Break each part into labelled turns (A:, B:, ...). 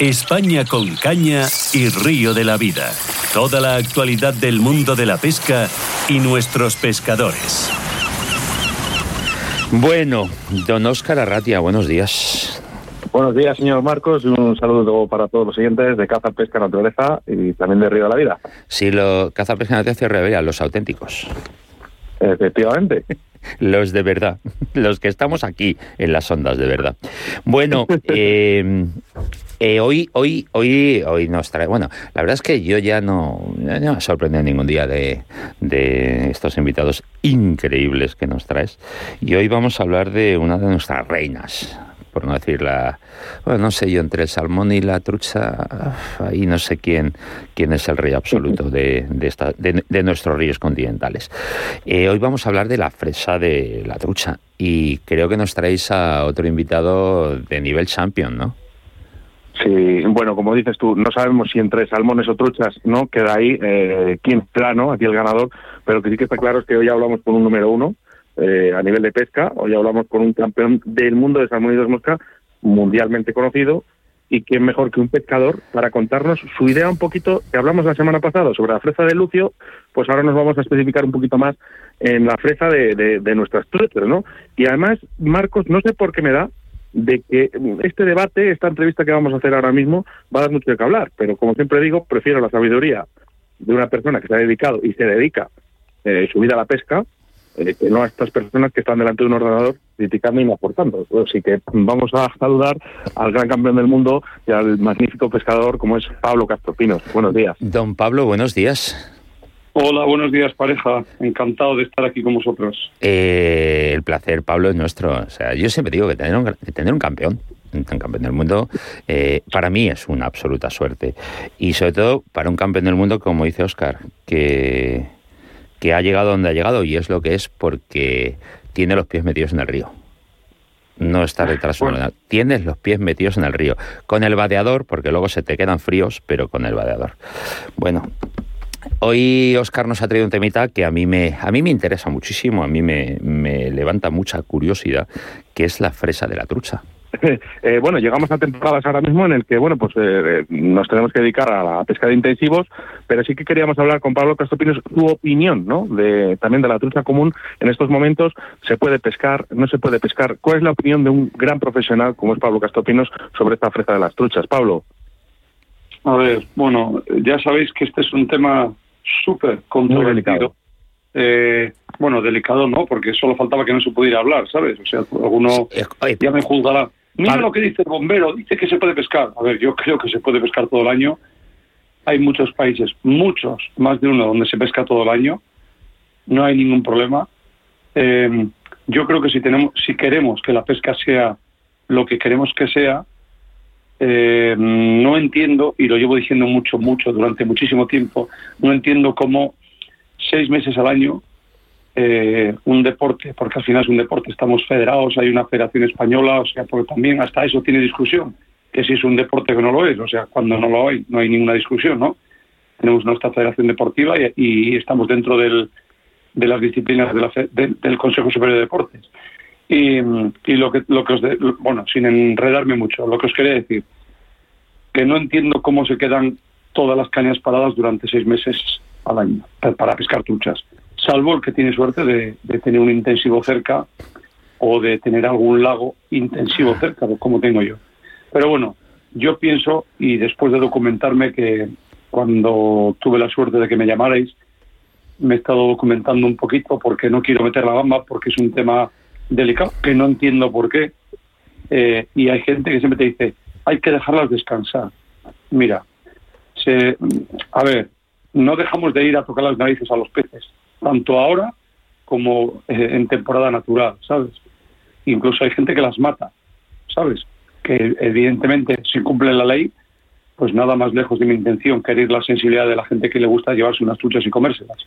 A: España con caña y río de la vida. Toda la actualidad del mundo de la pesca y nuestros pescadores.
B: Bueno, don Óscar Arratia, buenos días.
C: Buenos días, señor Marcos. Un saludo para todos los siguientes de Caza, Pesca, Naturaleza y también de Río de la Vida.
B: Sí, lo, Caza, Pesca, Naturaleza y Río los auténticos.
C: Efectivamente.
B: Los de verdad, los que estamos aquí en las ondas de verdad. Bueno, eh, eh, hoy, hoy, hoy, hoy nos trae. Bueno, la verdad es que yo ya no, no me ha sorprendido ningún día de, de estos invitados increíbles que nos traes. Y hoy vamos a hablar de una de nuestras reinas, por no decir la, bueno, no sé yo, entre el salmón y la trucha, ahí no sé quién, quién es el rey absoluto de, de, esta, de, de nuestros ríos continentales. Eh, hoy vamos a hablar de la fresa de la trucha y creo que nos traéis a otro invitado de nivel champion, ¿no?
C: Sí, bueno, como dices tú, no sabemos si entre salmones o truchas, ¿no? Queda ahí eh, quién será, ¿no? Aquí el ganador, pero que sí que está claro es que hoy hablamos con un número uno eh, a nivel de pesca, hoy hablamos con un campeón del mundo de de mosca mundialmente conocido, y quién mejor que un pescador para contarnos su idea un poquito, que hablamos la semana pasada sobre la fresa de Lucio, pues ahora nos vamos a especificar un poquito más en la fresa de, de, de nuestras truchas, ¿no? Y además, Marcos, no sé por qué me da, de que este debate, esta entrevista que vamos a hacer ahora mismo, va a dar mucho de que hablar, pero como siempre digo, prefiero la sabiduría de una persona que se ha dedicado y se dedica eh, su vida a la pesca, eh, que no a estas personas que están delante de un ordenador criticando y no aportando. Así que vamos a saludar al gran campeón del mundo y al magnífico pescador como es Pablo Castropinos. Buenos días.
B: Don Pablo, buenos días.
D: Hola, buenos días pareja. Encantado de estar aquí con vosotros.
B: Eh, el placer, Pablo, es nuestro. O sea, yo siempre digo que tener un, que tener un campeón, un campeón del mundo, eh, para mí es una absoluta suerte. Y sobre todo para un campeón del mundo, como dice Oscar, que, que ha llegado donde ha llegado y es lo que es porque tiene los pies metidos en el río. No está detrás bueno. Tienes los pies metidos en el río. Con el vadeador, porque luego se te quedan fríos, pero con el vadeador. Bueno, Hoy Oscar nos ha traído un temita que a mí me, a mí me interesa muchísimo, a mí me, me levanta mucha curiosidad, que es la fresa de la trucha.
C: Eh, bueno, llegamos a temporadas ahora mismo en el que, bueno, pues eh, nos tenemos que dedicar a la pesca de intensivos, pero sí que queríamos hablar con Pablo Castopinos su opinión, ¿no? De, también de la trucha común en estos momentos, ¿se puede pescar? ¿No se puede pescar? ¿Cuál es la opinión de un gran profesional como es Pablo Castopinos sobre esta fresa de las truchas? Pablo.
D: A ver, bueno, ya sabéis que este es un tema súper controvertido. Eh, bueno, delicado no, porque solo faltaba que no se pudiera hablar, ¿sabes? O sea, alguno ya me juzgará. Mira lo que dice el bombero, dice que se puede pescar. A ver, yo creo que se puede pescar todo el año. Hay muchos países, muchos, más de uno, donde se pesca todo el año. No hay ningún problema. Eh, yo creo que si tenemos, si queremos que la pesca sea lo que queremos que sea, eh, no entiendo, y lo llevo diciendo mucho, mucho, durante muchísimo tiempo, no entiendo cómo seis meses al año eh, un deporte, porque al final es un deporte, estamos federados, hay una federación española, o sea, porque también hasta eso tiene discusión, que si es un deporte que no lo es, o sea, cuando no lo hay, no hay ninguna discusión, ¿no? Tenemos nuestra federación deportiva y, estamos dentro del, de las disciplinas del Consejo Superior de Deportes. Y, lo que, lo que os de, bueno, sin enredarme mucho, lo que os quería decir, que no entiendo cómo se quedan todas las cañas paradas durante seis meses al año para pescar truchas, salvo el que tiene suerte de, tener un intensivo cerca o de tener algún lago intensivo cerca, como tengo yo. Pero bueno, yo pienso, y después de documentarme que cuando tuve la suerte de que me llamarais, me he estado documentando un poquito porque no quiero meter la gamba, porque es un tema delicado, que no entiendo por qué. Eh, y hay gente que siempre te dice, hay que dejarlas descansar. Mira, se, a ver, no dejamos de ir a tocar las narices a los peces, tanto ahora como eh, en temporada natural, ¿sabes? Incluso hay gente que las mata, ¿sabes? Que evidentemente si cumple la ley, pues nada más lejos de mi intención que herir la sensibilidad de la gente que le gusta llevarse unas truchas y comérselas.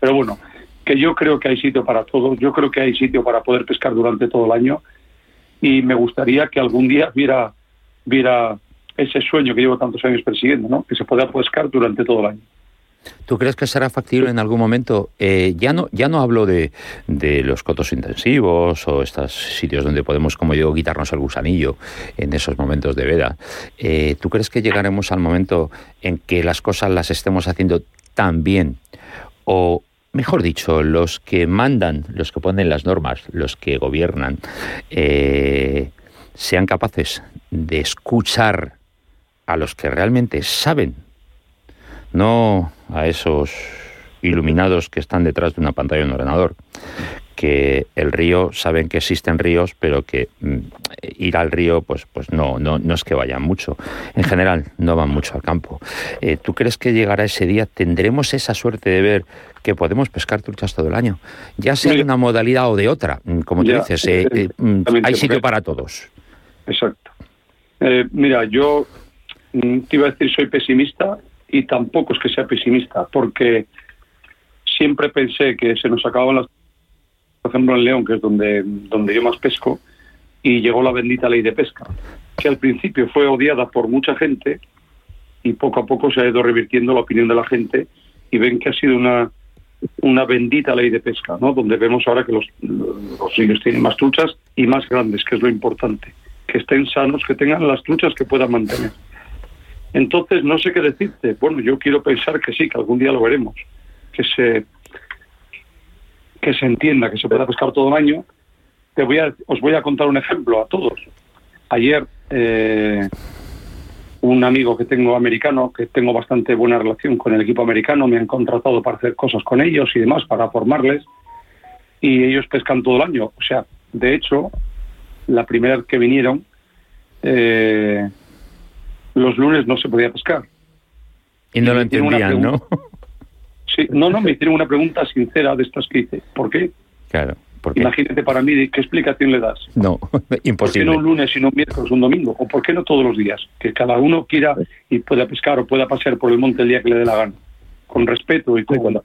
D: Pero bueno, que yo creo que hay sitio para todo, yo creo que hay sitio para poder pescar durante todo el año y me gustaría que algún día viera, viera ese sueño que llevo tantos años persiguiendo, ¿no? que se pueda pescar durante todo el año.
B: ¿Tú crees que será factible en algún momento? Eh, ya no ya no hablo de, de, los cotos intensivos o estos sitios donde podemos, como digo, quitarnos el gusanillo en esos momentos de veda. Eh, ¿Tú crees que llegaremos al momento en que las cosas las estemos haciendo tan bien o mejor dicho, los que mandan, los que ponen las normas, los que gobiernan, eh, sean capaces de escuchar a los que realmente saben, no a esos iluminados que están detrás de una pantalla de un ordenador, que el río, saben que existen ríos, pero que mm, ir al río, pues, pues no, no, no es que vayan mucho. En general, no van mucho al campo. Eh, ¿Tú crees que llegará ese día? ¿Tendremos esa suerte de ver que podemos pescar truchas todo el año? Ya sea de una modalidad o de otra, mm, como tú dices, eh, eh, mm, hay sitio para todos.
D: Exacto. mira, yo te iba a decir soy pesimista y tampoco es que sea pesimista, porque siempre pensé que se nos acababan las por ejemplo en León, que es donde, donde yo más pesco, y llegó la bendita ley de pesca, que al principio fue odiada por mucha gente y poco a poco se ha ido revirtiendo la opinión de la gente y ven que ha sido una, una bendita ley de pesca, ¿no? donde vemos ahora que los, los ríos tienen más truchas y más grandes, que es lo importante, que estén sanos, que tengan las truchas que puedan mantener. Entonces, no sé qué decirte. Bueno, yo quiero pensar que sí, que algún día lo veremos, que se que se entienda que se pueda pescar todo el año. Te voy a, os voy a contar un ejemplo a todos. Ayer eh, un amigo que tengo americano, que tengo bastante buena relación con el equipo americano, me han contratado para hacer cosas con ellos y demás, para formarles, y ellos pescan todo el año. O sea, de hecho, la primera vez que vinieron, eh, los lunes no se podía pescar.
B: Y no lo entendían, ¿no?
D: Sí, no, no, me hicieron una pregunta sincera de estas que hice. ¿Por qué?
B: Claro.
D: Imagínate para mí, ¿qué explicación le das?
B: No, imposible. ¿Por qué
D: no un lunes y no un miércoles un domingo? ¿O por qué no todos los días? Que cada uno quiera y pueda pescar o pueda pasear por el monte el día que le dé la gana con respeto y
C: cuando,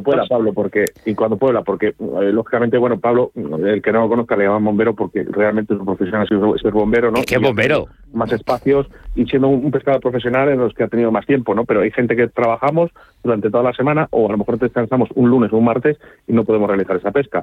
C: pueda Pablo porque y cuando pueda porque eh, lógicamente bueno Pablo el que no lo conozca le llaman bombero porque realmente su profesión ha sido ser bombero no
B: qué bombero
C: más espacios y siendo un, pescador profesional en los que ha tenido más tiempo no pero hay gente que trabajamos durante toda la semana o a lo mejor descansamos un lunes o un martes y no podemos realizar esa pesca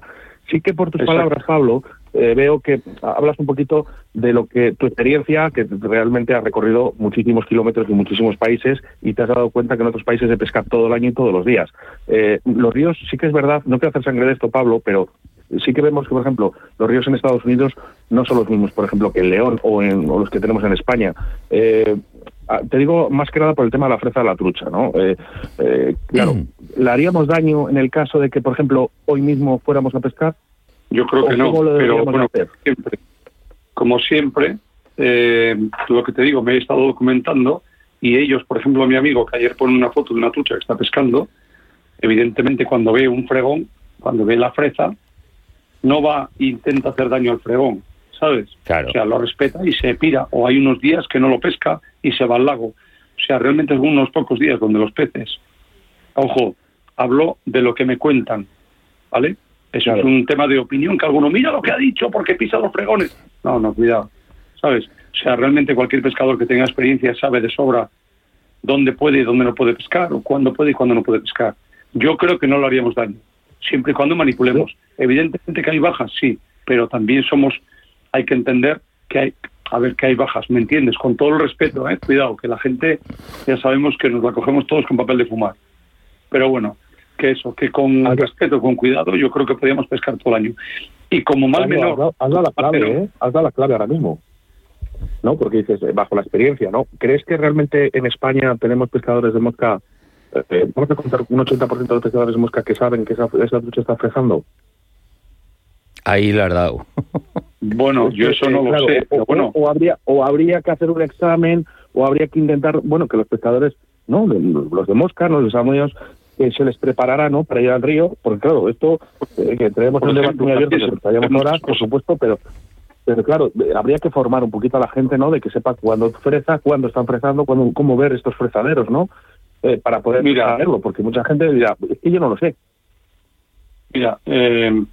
C: sí que por tus palabras Pablo eh, veo que hablas un poquito de lo que tu experiencia, que realmente has recorrido muchísimos kilómetros y muchísimos países y te has dado cuenta que en otros países se pesca todo el año y todos los días. Eh, los ríos, sí que es verdad, no quiero hacer sangre de esto, Pablo, pero sí que vemos que, por ejemplo, los ríos en Estados Unidos no son los mismos, por ejemplo, que en León o, en, los que tenemos en España. Eh, te digo más que nada por el tema de la fresa de la trucha, ¿no? claro, mm. ¿le haríamos daño en el caso de que, por ejemplo, hoy mismo fuéramos a pescar?
D: Yo creo que no, pero bueno, siempre, como siempre, eh, lo que te digo, me he estado documentando y ellos, por ejemplo, mi amigo que ayer pone una foto de una trucha que está pescando, evidentemente cuando ve un fregón, cuando ve la fresa, no va e intenta hacer daño al fregón, ¿sabes?
B: Claro.
D: O sea, lo respeta y se pira, o hay unos días que no lo pesca y se va al lago. O sea, realmente es unos pocos días donde los peces, ojo, hablo de lo que me cuentan, ¿vale? Eso es un tema de opinión que alguno mira lo que ha dicho porque pisa los fregones. No, no, cuidado. ¿Sabes? O sea, realmente cualquier pescador que tenga experiencia sabe de sobra dónde puede y dónde no puede pescar, o cuándo puede y cuándo no puede pescar. Yo creo que no le haríamos daño, siempre y cuando manipulemos. Evidentemente que hay bajas, sí, pero también somos, hay que entender que hay, a ver, que hay bajas, ¿me entiendes? Con todo el respeto, ¿eh? Cuidado, que la gente ya sabemos que nos la cogemos todos con papel de fumar. Pero bueno, que eso, que con respeto, con cuidado, yo creo que podríamos pescar todo el año. Y como mal menor...
C: Has dado, la clave, ¿eh? Has dado la clave ahora mismo. ¿No? Porque dices, eh, bajo la experiencia, ¿no? ¿Crees que realmente en España tenemos pescadores de mosca... Eh, eh ¿Vamos a contar un 80% de los pescadores de mosca que saben que esa, esa trucha está fresando?
B: Ahí la has dado.
D: Bueno, yo eso no lo sé.
C: O,
D: bueno.
C: o, habría, o habría que hacer un examen, o habría que intentar, bueno, que los pescadores, no, los de mosca, los de que se les preparará ¿no? para ir al río, porque claro, esto eh, que tenemos un debate muy abierto, que horas, por supuesto, pero pero claro, habría que formar un poquito a la gente, ¿no? De que sepa cuándo fresa, cuándo están fresando, cuándo, cómo ver estos fresaderos, ¿no? Eh, para poder
D: mira,
C: saberlo, porque mucha gente dirá, es que yo no lo sé.
D: Mira, eh,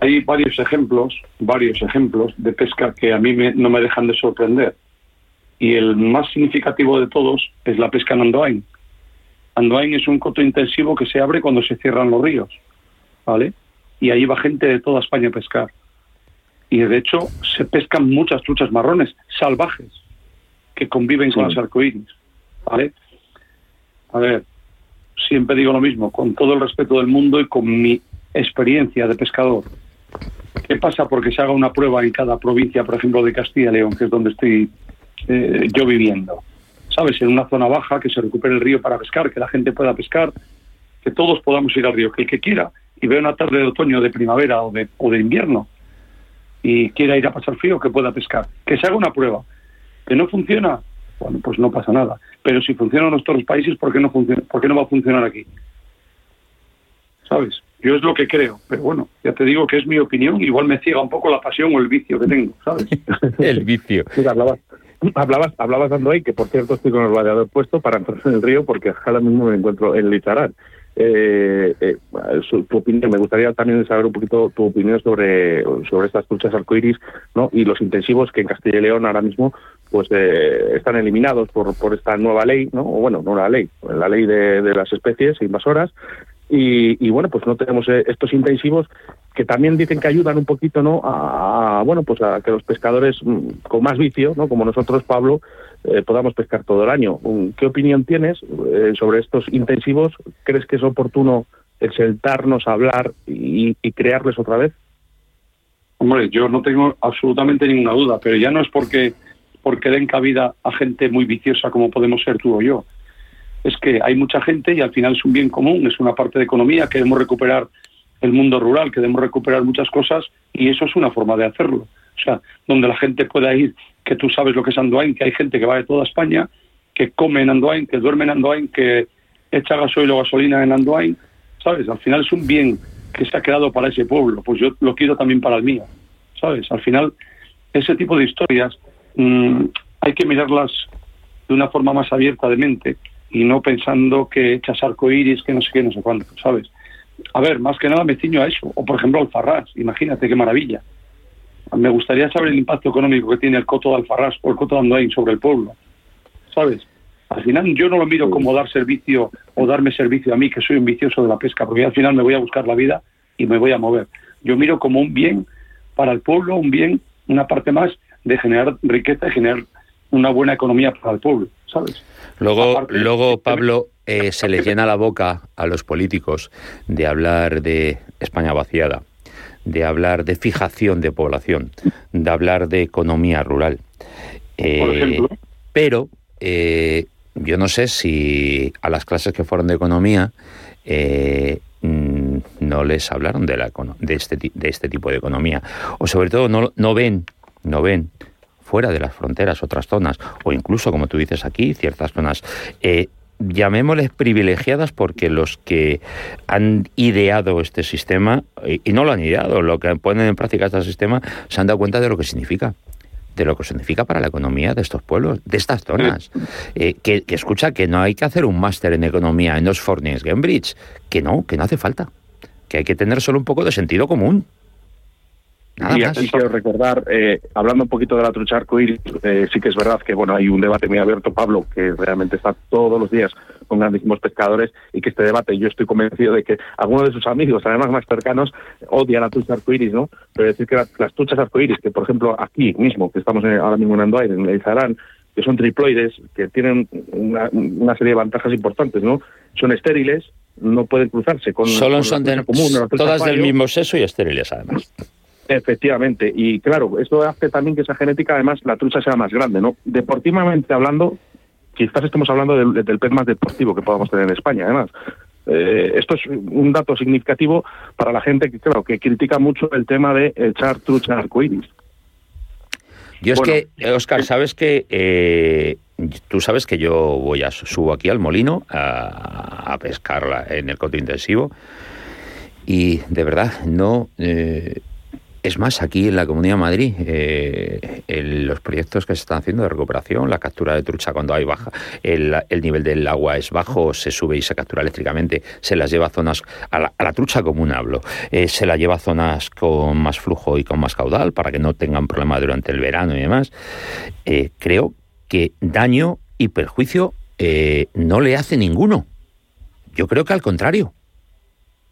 D: hay varios ejemplos, varios ejemplos de pesca que a mí no me dejan de sorprender. Y el más significativo de todos es la pesca en Andoain Andoain es un coto intensivo que se abre cuando se cierran los ríos, ¿vale? Y ahí va gente de toda España a pescar. Y de hecho se pescan muchas truchas marrones salvajes que conviven con las arcoíris, ¿vale? A ver, siempre digo lo mismo, con todo el respeto del mundo y con mi experiencia de pescador. ¿Qué pasa porque se haga una prueba en cada provincia, por ejemplo, de Castilla y León, que es donde estoy eh, yo viviendo? ¿Sabes? En una zona baja, que se recupere el río para pescar, que la gente pueda pescar, que todos podamos ir al río, que el que quiera, y vea una tarde de otoño, de primavera o de, o de invierno, y quiera ir a pasar frío, que pueda pescar. Que se haga una prueba. ¿Que no funciona? Bueno, pues no pasa nada. Pero si funciona en nuestros países, ¿por qué no, funciona, ¿por qué no va a funcionar aquí? ¿Sabes? Yo es lo que creo, pero bueno, ya te digo que es mi opinión, igual me ciega un poco la pasión o el vicio que tengo, ¿sabes?
B: el vicio.
C: hablabas, hablabas, hablabas dando ahí, que por cierto estoy con el radiador puesto para entrar en el río porque ahora mismo me encuentro en Lizarán. Eh, eh, tu opinión, me gustaría también saber un poquito tu opinión sobre, sobre estas truchas arcoíris ¿no? y los intensivos que en Castilla y León ahora mismo pues eh, están eliminados por, por esta nueva ley, ¿no? o bueno, no la ley, la ley de, de las especies invasoras y, bueno, pues no tenemos eh, estos intensivos que también dicen que ayudan un poquito, ¿no? A, bueno, pues a que los pescadores mm, con más vicio, ¿no? Como nosotros, Pablo, eh, podamos pescar todo el año. Mm, ¿Qué opinión tienes eh, sobre estos intensivos? ¿Crees que es oportuno el sentarnos a hablar y, crearles otra vez?
D: Hombre, yo no tengo absolutamente ninguna duda, pero ya no es porque porque den cabida a gente muy viciosa como podemos ser tú o yo es que hay mucha gente y al final es un bien común, es una parte de economía, queremos recuperar el mundo rural, queremos recuperar muchas cosas y eso es una forma de hacerlo. O sea, donde la gente pueda ir, que tú sabes lo que es Andoain, que hay gente que va de toda España, que come en Andoain, que duerme en Andoain, que echa gasoil o gasolina en Andoain, ¿sabes? Al final es un bien que se ha creado para ese pueblo, pues yo lo quiero también para el mío, ¿sabes? Al final, ese tipo de historias mm, hay que mirarlas de una forma más abierta de mente y no pensando que echas iris, que no sé qué, no sé cuánto, ¿sabes? A ver, más que nada me ciño a eso. O por ejemplo Alfarrás, imagínate qué maravilla. Me gustaría saber el impacto económico que tiene el coto de Alfarrás o el coto de Andoain sobre el pueblo, ¿sabes? Al final yo no lo miro como dar servicio o darme servicio a mí, que soy un vicioso de la pesca, porque al final me voy a buscar la vida y me voy a mover. Yo miro como un bien para el pueblo, un bien, una parte más de generar riqueza y generar una buena economía para el pueblo, ¿sabes?
B: Luego, luego Pablo, eh, se le llena la boca a los políticos de hablar de España vaciada, de hablar de fijación de población, de hablar de economía rural. Eh, pero eh, yo no sé si a las clases que fueron de economía mm, no les hablaron de, la, de, este, de este tipo de economía. O sobre todo no, no ven, no ven fuera de las fronteras, otras zonas, o incluso, como tú dices aquí, ciertas zonas. Eh, llamémosles privilegiadas porque los que han ideado este sistema, y no lo han ideado, lo que ponen en práctica este sistema, se han dado cuenta de lo que significa de lo que significa para la economía de estos pueblos, de estas zonas. Eh, que, escucha que no hay que hacer un máster en economía en Oxford ni en Cambridge, que no, que no hace falta, que hay que tener solo un poco de sentido común
C: y aquí quiero recordar, eh, hablando un poquito de la trucha arcoíris, eh, sí que es verdad que bueno hay un debate muy abierto, Pablo, que realmente está todos los días con grandísimos pescadores y que este debate yo estoy convencido de que algunos de sus amigos, además más cercanos, odian la trucha arcoíris, ¿no? Pero decir que las, truchas arcoíris, que por ejemplo aquí mismo, que estamos ahora mismo en Andoain, en el Zarán, que son triploides, que tienen una, serie de ventajas importantes, ¿no? Son estériles, no pueden cruzarse con...
B: Solo son común, todas del mismo sexo y estériles además.
C: Efectivamente, y claro, esto hace también que esa genética, además, la trucha sea más grande, ¿no? Deportivamente hablando, quizás estemos hablando del, pez más deportivo que podamos tener en España, además. Eh, esto es un dato significativo para la gente que, claro, que critica mucho el tema de echar trucha arcoíris.
B: Yo es que, Oscar, sabes que eh, tú sabes que yo voy a subo aquí al molino a, a pescarla en el coto intensivo y de verdad no eh, es más, aquí en la Comunidad de Madrid, eh, los proyectos que se están haciendo de recuperación, la captura de trucha cuando hay baja, el, nivel del agua es bajo, se sube y se captura eléctricamente, se las lleva a zonas, a la, trucha común hablo, eh, se la lleva a zonas con más flujo y con más caudal para que no tengan problema durante el verano y demás. Eh, creo que daño y perjuicio no le hace ninguno. Yo creo que al contrario.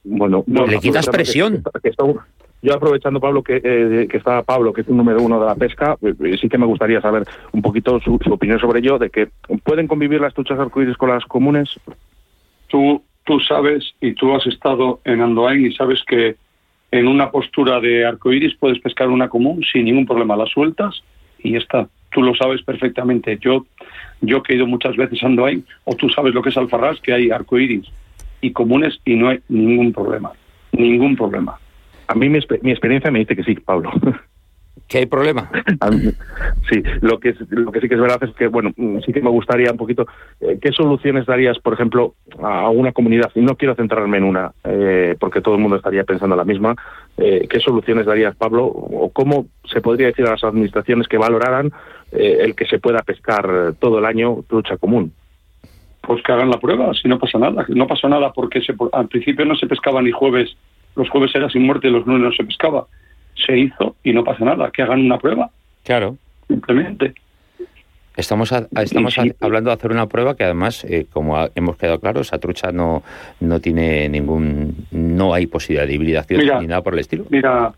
C: Bueno,
B: le quitas presión.
C: Yo aprovechando, Pablo, que, eh, que está Pablo, que es un número uno de la pesca, eh, eh, sí que me gustaría saber un poquito su, opinión sobre ello, de que pueden convivir las truchas arcoíris con las comunes.
D: Tú, tú sabes y tú has estado en Andoain y sabes que en una postura de arcoíris puedes pescar una común sin ningún problema. La sueltas y está. Tú lo sabes perfectamente. Yo, yo he ido muchas veces a Andoain, o tú sabes lo que es Alfarrás, que hay arcoíris y comunes y no hay ningún problema. Ningún problema.
C: A mí mi, mi experiencia me dice que sí, Pablo.
B: ¿Que hay problema?
C: sí, lo que, lo que sí que es verdad es que, bueno, sí que me gustaría un poquito, eh, ¿qué soluciones darías, por ejemplo, a una comunidad? Y no quiero centrarme en una, eh, porque todo el mundo estaría pensando la misma. Eh, ¿Qué soluciones darías, Pablo? ¿O cómo se podría decir a las administraciones que valoraran el que se pueda pescar todo el año trucha común?
D: Pues que hagan la prueba, si no pasa nada. No pasa nada porque se, al principio no se pescaba ni jueves, los jueves era sin muerte, los lunes no se pescaba se hizo y no pasa nada, que hagan una prueba.
B: Claro.
D: Simplemente.
B: Estamos, estamos hablando de hacer una prueba que además, eh, como hemos quedado claro, esa trucha no, no tiene ningún, no hay posibilidad de hibridación ni nada por el estilo.
D: Mira,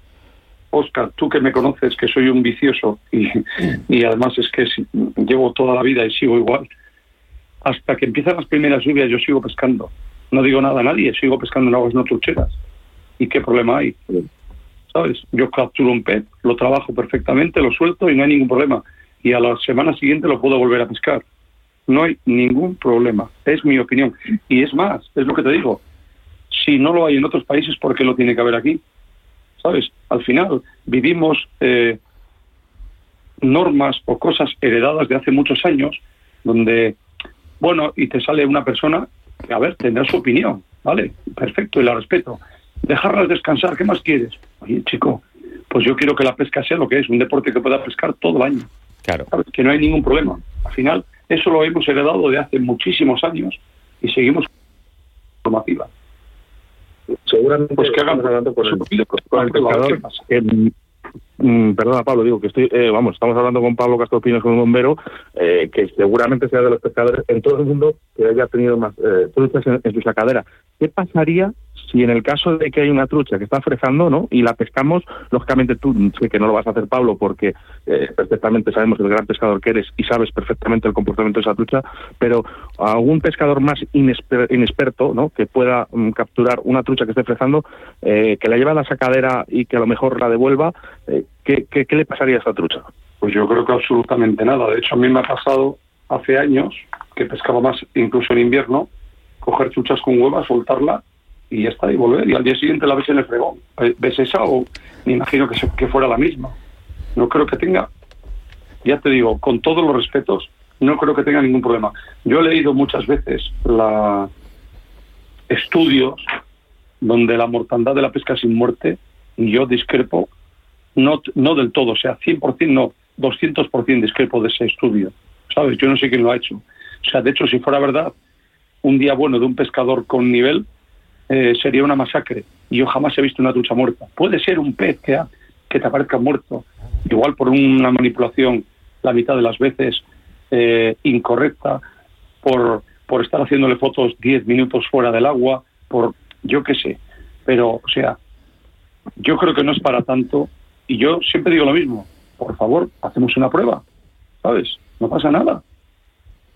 D: Oscar, tú que me conoces, que soy un vicioso y, y además es que llevo toda la vida y sigo igual, hasta que empiezan las primeras lluvias yo sigo pescando. No digo nada a nadie, sigo pescando en aguas no trucheras. ¿Y qué problema hay? Yo capturo un pez, lo trabajo perfectamente, lo suelto y no hay ningún problema. Y a la semana siguiente lo puedo volver a pescar. No hay ningún problema. Es mi opinión. Y es más, es lo que te digo. Si no lo hay en otros países, ¿por qué lo tiene que haber aquí? ¿Sabes? Al final vivimos eh, normas o cosas heredadas de hace muchos años donde, bueno, y te sale una persona que, a ver, tendrá su opinión, ¿vale? Perfecto, y la respeto dejarlas descansar, ¿qué más quieres? Oye, chico, pues yo quiero que la pesca sea lo que es, un deporte que pueda pescar todo el año.
B: Claro.
D: Que no hay ningún problema. Al final, eso lo hemos heredado de hace muchísimos años y seguimos formativa.
C: Seguramente pues que hagan hablando con el, con el pescador, Mm, perdona, Pablo, digo que estoy, eh, vamos, estamos hablando con Pablo Castropinos, con un bombero, eh, que seguramente sea de los pescadores en todo el mundo que haya tenido más eh, truchas en, su sacadera. ¿Qué pasaría si en el caso de que hay una trucha que está fresando, ¿no? Y la pescamos, lógicamente tú sé que no lo vas a hacer, Pablo, porque perfectamente sabemos el gran pescador que eres y sabes perfectamente el comportamiento de esa trucha, pero algún pescador más inexperto, ¿no? Que pueda mm, capturar una trucha que esté fresando, que la lleve a la sacadera y que a lo mejor la devuelva, ¿qué, qué, le pasaría a esa trucha?
D: Pues yo creo que absolutamente nada. De hecho, a mí me ha pasado hace años que pescaba más, incluso en invierno, coger truchas con huevas, soltarla y ya está, y volver. Y al día siguiente la ves en el fregón. Eh, ¿Ves esa o me imagino que, que fuera la misma? No creo que tenga, ya te digo, con todos los respetos, no creo que tenga ningún problema. Yo he leído muchas veces la estudios donde la mortandad de la pesca sin muerte, yo discrepo no, no del todo, o sea, 100% no, 200% discrepo de ese estudio, ¿sabes? Yo no sé quién lo ha hecho. O sea, de hecho, si fuera verdad, un día bueno de un pescador con nivel eh, sería una masacre. Y yo jamás he visto una trucha muerta. Puede ser un pez que, que te aparezca muerto, igual por una manipulación la mitad de las veces eh, incorrecta, por, por estar haciéndole fotos 10 minutos fuera del agua, por yo qué sé. Pero, o sea, yo creo que no es para tanto y yo siempre digo lo mismo, por favor, hacemos una prueba, ¿sabes? No pasa nada.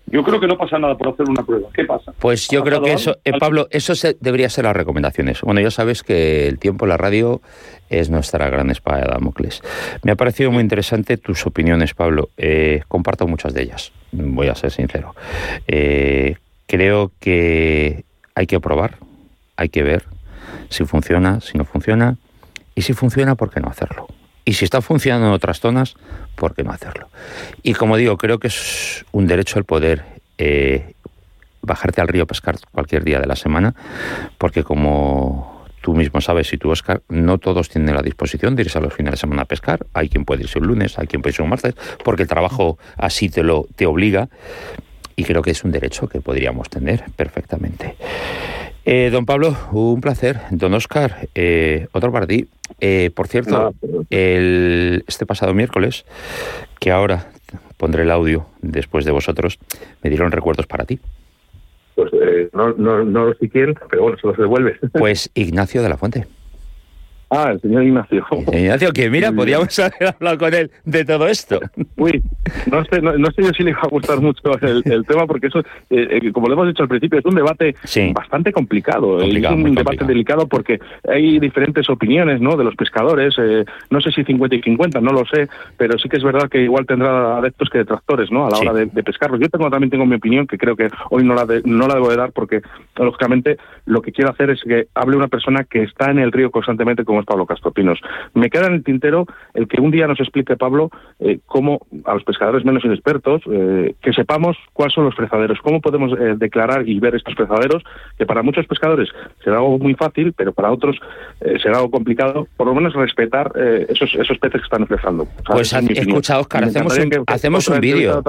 D: Yo creo que no pasa nada por hacer una prueba. ¿Qué pasa?
B: Pues yo creo que eso, eh, Pablo, eso debería ser las recomendaciones. Bueno, ya sabes que el tiempo en la radio es nuestra gran espada de Damocles. Me ha parecido muy interesante tus opiniones, Pablo. Eh, comparto muchas de ellas, voy a ser sincero. Eh, creo que hay que probar, hay que ver si funciona, si no funciona, y si funciona, ¿por qué no hacerlo? Y si está funcionando en otras zonas, ¿por qué no hacerlo? Y como digo, creo que es un derecho el poder eh, bajarte al río a pescar cualquier día de la semana, porque como tú mismo sabes, y tú, Oscar, no todos tienen la disposición de irse a los fines de semana a pescar. Hay quien puede irse un lunes, hay quien puede irse un martes, porque el trabajo así te lo te obliga. Y creo que es un derecho que podríamos tener perfectamente. Eh, don Pablo, un placer. Don Oscar, eh, otro para ti. Eh, por cierto, el, este pasado miércoles, que ahora pondré el audio después de vosotros, me dieron recuerdos para ti.
C: pues eh, no, no, no sé quién, pero bueno, se los devuelve.
B: Pues Ignacio de la Fuente.
C: Ah, el señor Ignacio.
B: Ignacio, que mira, podríamos haber hablado con él de todo esto.
C: Uy, no sé, no, sé yo si le va a gustar mucho el, tema, porque eso, eh, eh, como lo hemos dicho al principio, es un debate bastante complicado. es un debate delicado porque hay diferentes opiniones ¿no? de los pescadores. Eh, no sé si 50 y 50, no lo sé, pero sí que es verdad que igual tendrá adeptos que detractores ¿no? a la hora de, pescarlos. Yo tengo, también tengo mi opinión, que creo que hoy no la, no la debo de dar porque, lógicamente, lo que quiero hacer es que hable una persona que está en el río constantemente como Pablo Castro Pinos. Me queda en el tintero el que un día nos explique, Pablo, eh, cómo a los pescadores menos inexpertos, eh, que sepamos cuáles son los frezaderos, cómo podemos eh, declarar y ver estos frezaderos, que para muchos pescadores será algo muy fácil, pero para otros será algo complicado, por lo menos respetar esos, esos peces que están frezando.
B: Pues escucha, Oscar, hacemos un, hacemos un vídeo.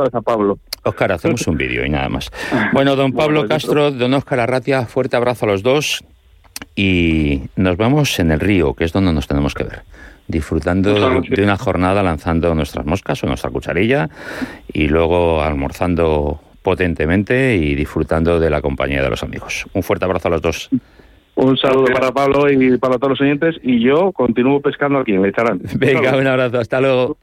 B: Oscar, hacemos un vídeo y nada más. Bueno, don Pablo pues Castro, don Oscar Arratia, fuerte abrazo a los dos y nos vamos en el río, que es donde nos tenemos que ver disfrutando de una jornada lanzando nuestras moscas o nuestra cucharilla y luego almorzando potentemente y disfrutando de la compañía de los amigos. Un fuerte abrazo a los dos.
C: Un saludo para Pablo y para todos los oyentes y yo continúo pescando aquí en Lecharán.
B: Venga, un abrazo, hasta luego.